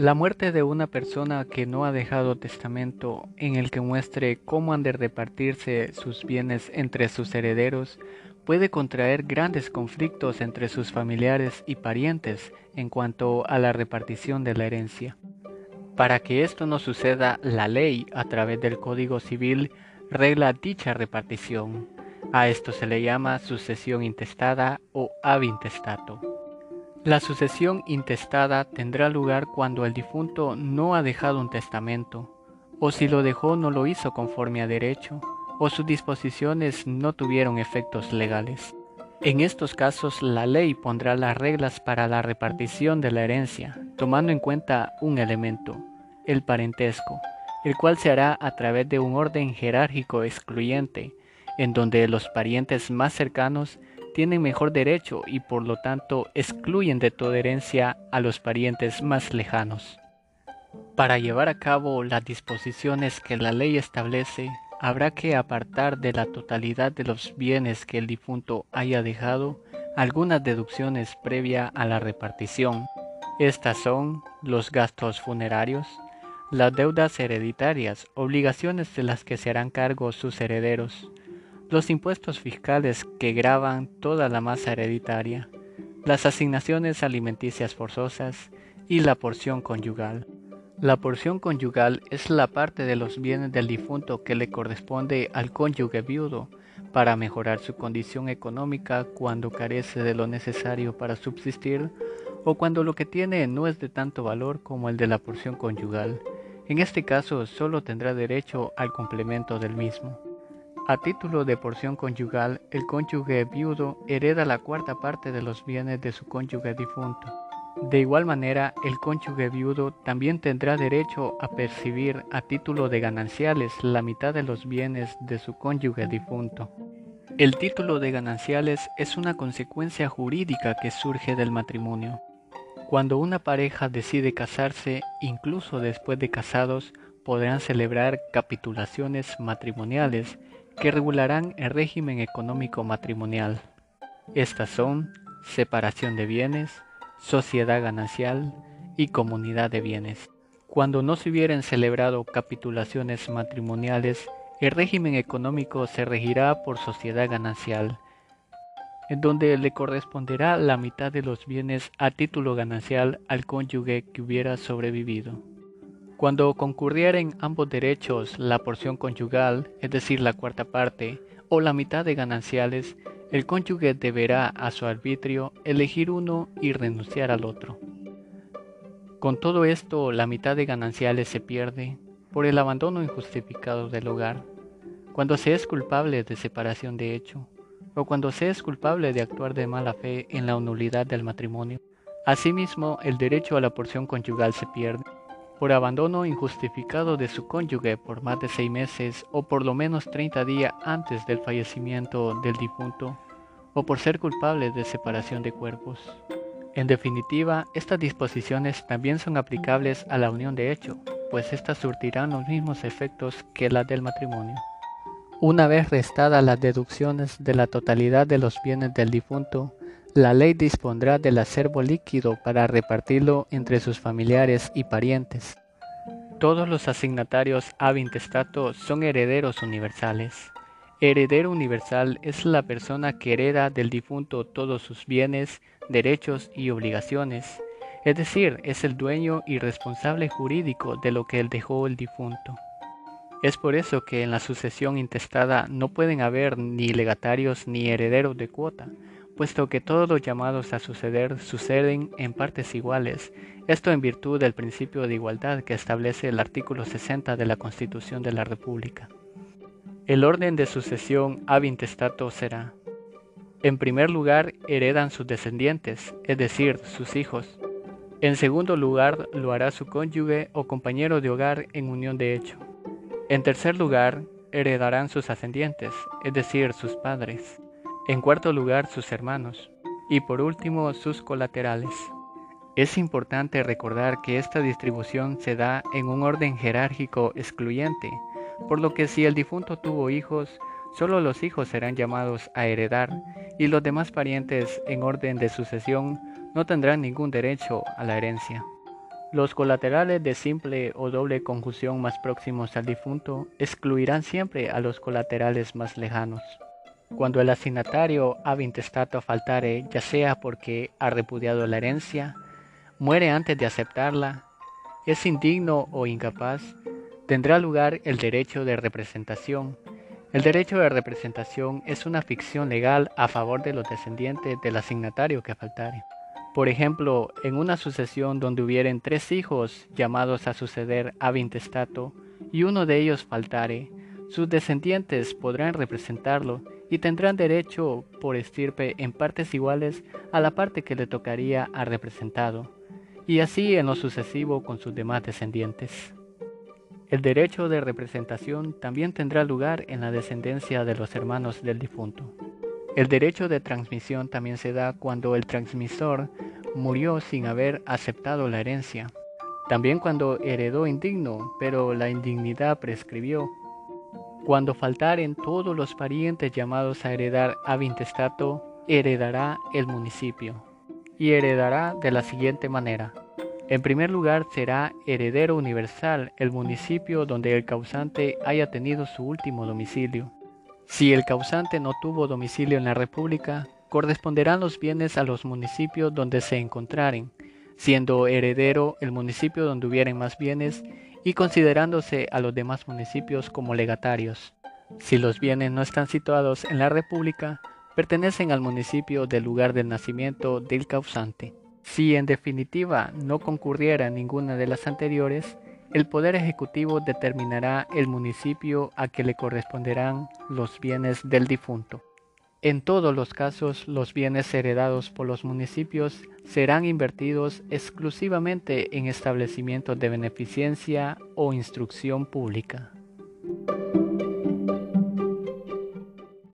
La muerte de una persona que no ha dejado testamento en el que muestre cómo han de repartirse sus bienes entre sus herederos puede contraer grandes conflictos entre sus familiares y parientes en cuanto a la repartición de la herencia. Para que esto no suceda, la ley, a través del Código Civil, regla dicha repartición. A esto se le llama sucesión intestada o avintestato. La sucesión intestada tendrá lugar cuando el difunto no ha dejado un testamento, o si lo dejó no lo hizo conforme a derecho, o sus disposiciones no tuvieron efectos legales. En estos casos la ley pondrá las reglas para la repartición de la herencia, tomando en cuenta un elemento, el parentesco, el cual se hará a través de un orden jerárquico excluyente, en donde los parientes más cercanos tienen mejor derecho y por lo tanto excluyen de toda herencia a los parientes más lejanos. Para llevar a cabo las disposiciones que la ley establece, habrá que apartar de la totalidad de los bienes que el difunto haya dejado algunas deducciones previa a la repartición. Estas son los gastos funerarios, las deudas hereditarias, obligaciones de las que se harán cargo sus herederos, los impuestos fiscales que graban toda la masa hereditaria, las asignaciones alimenticias forzosas y la porción conyugal. La porción conyugal es la parte de los bienes del difunto que le corresponde al cónyuge viudo para mejorar su condición económica cuando carece de lo necesario para subsistir o cuando lo que tiene no es de tanto valor como el de la porción conyugal. En este caso solo tendrá derecho al complemento del mismo. A título de porción conyugal, el cónyuge viudo hereda la cuarta parte de los bienes de su cónyuge difunto. De igual manera, el cónyuge viudo también tendrá derecho a percibir a título de gananciales la mitad de los bienes de su cónyuge difunto. El título de gananciales es una consecuencia jurídica que surge del matrimonio. Cuando una pareja decide casarse, incluso después de casados, podrán celebrar capitulaciones matrimoniales que regularán el régimen económico matrimonial. Estas son separación de bienes, sociedad ganancial y comunidad de bienes. Cuando no se hubieran celebrado capitulaciones matrimoniales, el régimen económico se regirá por sociedad ganancial, en donde le corresponderá la mitad de los bienes a título ganancial al cónyuge que hubiera sobrevivido. Cuando concurrieren ambos derechos la porción conyugal, es decir, la cuarta parte, o la mitad de gananciales, el cónyuge deberá a su arbitrio elegir uno y renunciar al otro. Con todo esto, la mitad de gananciales se pierde por el abandono injustificado del hogar, cuando se es culpable de separación de hecho, o cuando se es culpable de actuar de mala fe en la nulidad del matrimonio. Asimismo, el derecho a la porción conyugal se pierde por abandono injustificado de su cónyuge por más de seis meses o por lo menos 30 días antes del fallecimiento del difunto, o por ser culpable de separación de cuerpos. En definitiva, estas disposiciones también son aplicables a la unión de hecho, pues éstas surtirán los mismos efectos que las del matrimonio. Una vez restadas las deducciones de la totalidad de los bienes del difunto, la ley dispondrá del acervo líquido para repartirlo entre sus familiares y parientes. Todos los asignatarios ab intestato son herederos universales. Heredero universal es la persona que hereda del difunto todos sus bienes, derechos y obligaciones, es decir, es el dueño y responsable jurídico de lo que él dejó el difunto. Es por eso que en la sucesión intestada no pueden haber ni legatarios ni herederos de cuota, puesto que todos los llamados a suceder suceden en partes iguales, esto en virtud del principio de igualdad que establece el artículo 60 de la Constitución de la República. El orden de sucesión ab intestato será, en primer lugar, heredan sus descendientes, es decir, sus hijos. En segundo lugar, lo hará su cónyuge o compañero de hogar en unión de hecho. En tercer lugar, heredarán sus ascendientes, es decir, sus padres. En cuarto lugar, sus hermanos. Y por último, sus colaterales. Es importante recordar que esta distribución se da en un orden jerárquico excluyente, por lo que si el difunto tuvo hijos, solo los hijos serán llamados a heredar y los demás parientes en orden de sucesión no tendrán ningún derecho a la herencia. Los colaterales de simple o doble conjunción más próximos al difunto excluirán siempre a los colaterales más lejanos. Cuando el asignatario ab intestato faltare, ya sea porque ha repudiado la herencia, muere antes de aceptarla, es indigno o incapaz, tendrá lugar el derecho de representación. El derecho de representación es una ficción legal a favor de los descendientes del asignatario que faltare. Por ejemplo, en una sucesión donde hubieren tres hijos llamados a suceder a intestato y uno de ellos faltare, sus descendientes podrán representarlo y tendrán derecho por estirpe en partes iguales a la parte que le tocaría al representado, y así en lo sucesivo con sus demás descendientes. El derecho de representación también tendrá lugar en la descendencia de los hermanos del difunto. El derecho de transmisión también se da cuando el transmisor murió sin haber aceptado la herencia. También cuando heredó indigno, pero la indignidad prescribió. Cuando faltaren todos los parientes llamados a heredar ab intestato, heredará el municipio. Y heredará de la siguiente manera. En primer lugar será heredero universal el municipio donde el causante haya tenido su último domicilio. Si el causante no tuvo domicilio en la República, corresponderán los bienes a los municipios donde se encontraren, siendo heredero el municipio donde hubieren más bienes y considerándose a los demás municipios como legatarios. Si los bienes no están situados en la República, pertenecen al municipio del lugar del nacimiento del causante. Si en definitiva no concurriera ninguna de las anteriores, el Poder Ejecutivo determinará el municipio a que le corresponderán los bienes del difunto. En todos los casos, los bienes heredados por los municipios serán invertidos exclusivamente en establecimientos de beneficencia o instrucción pública.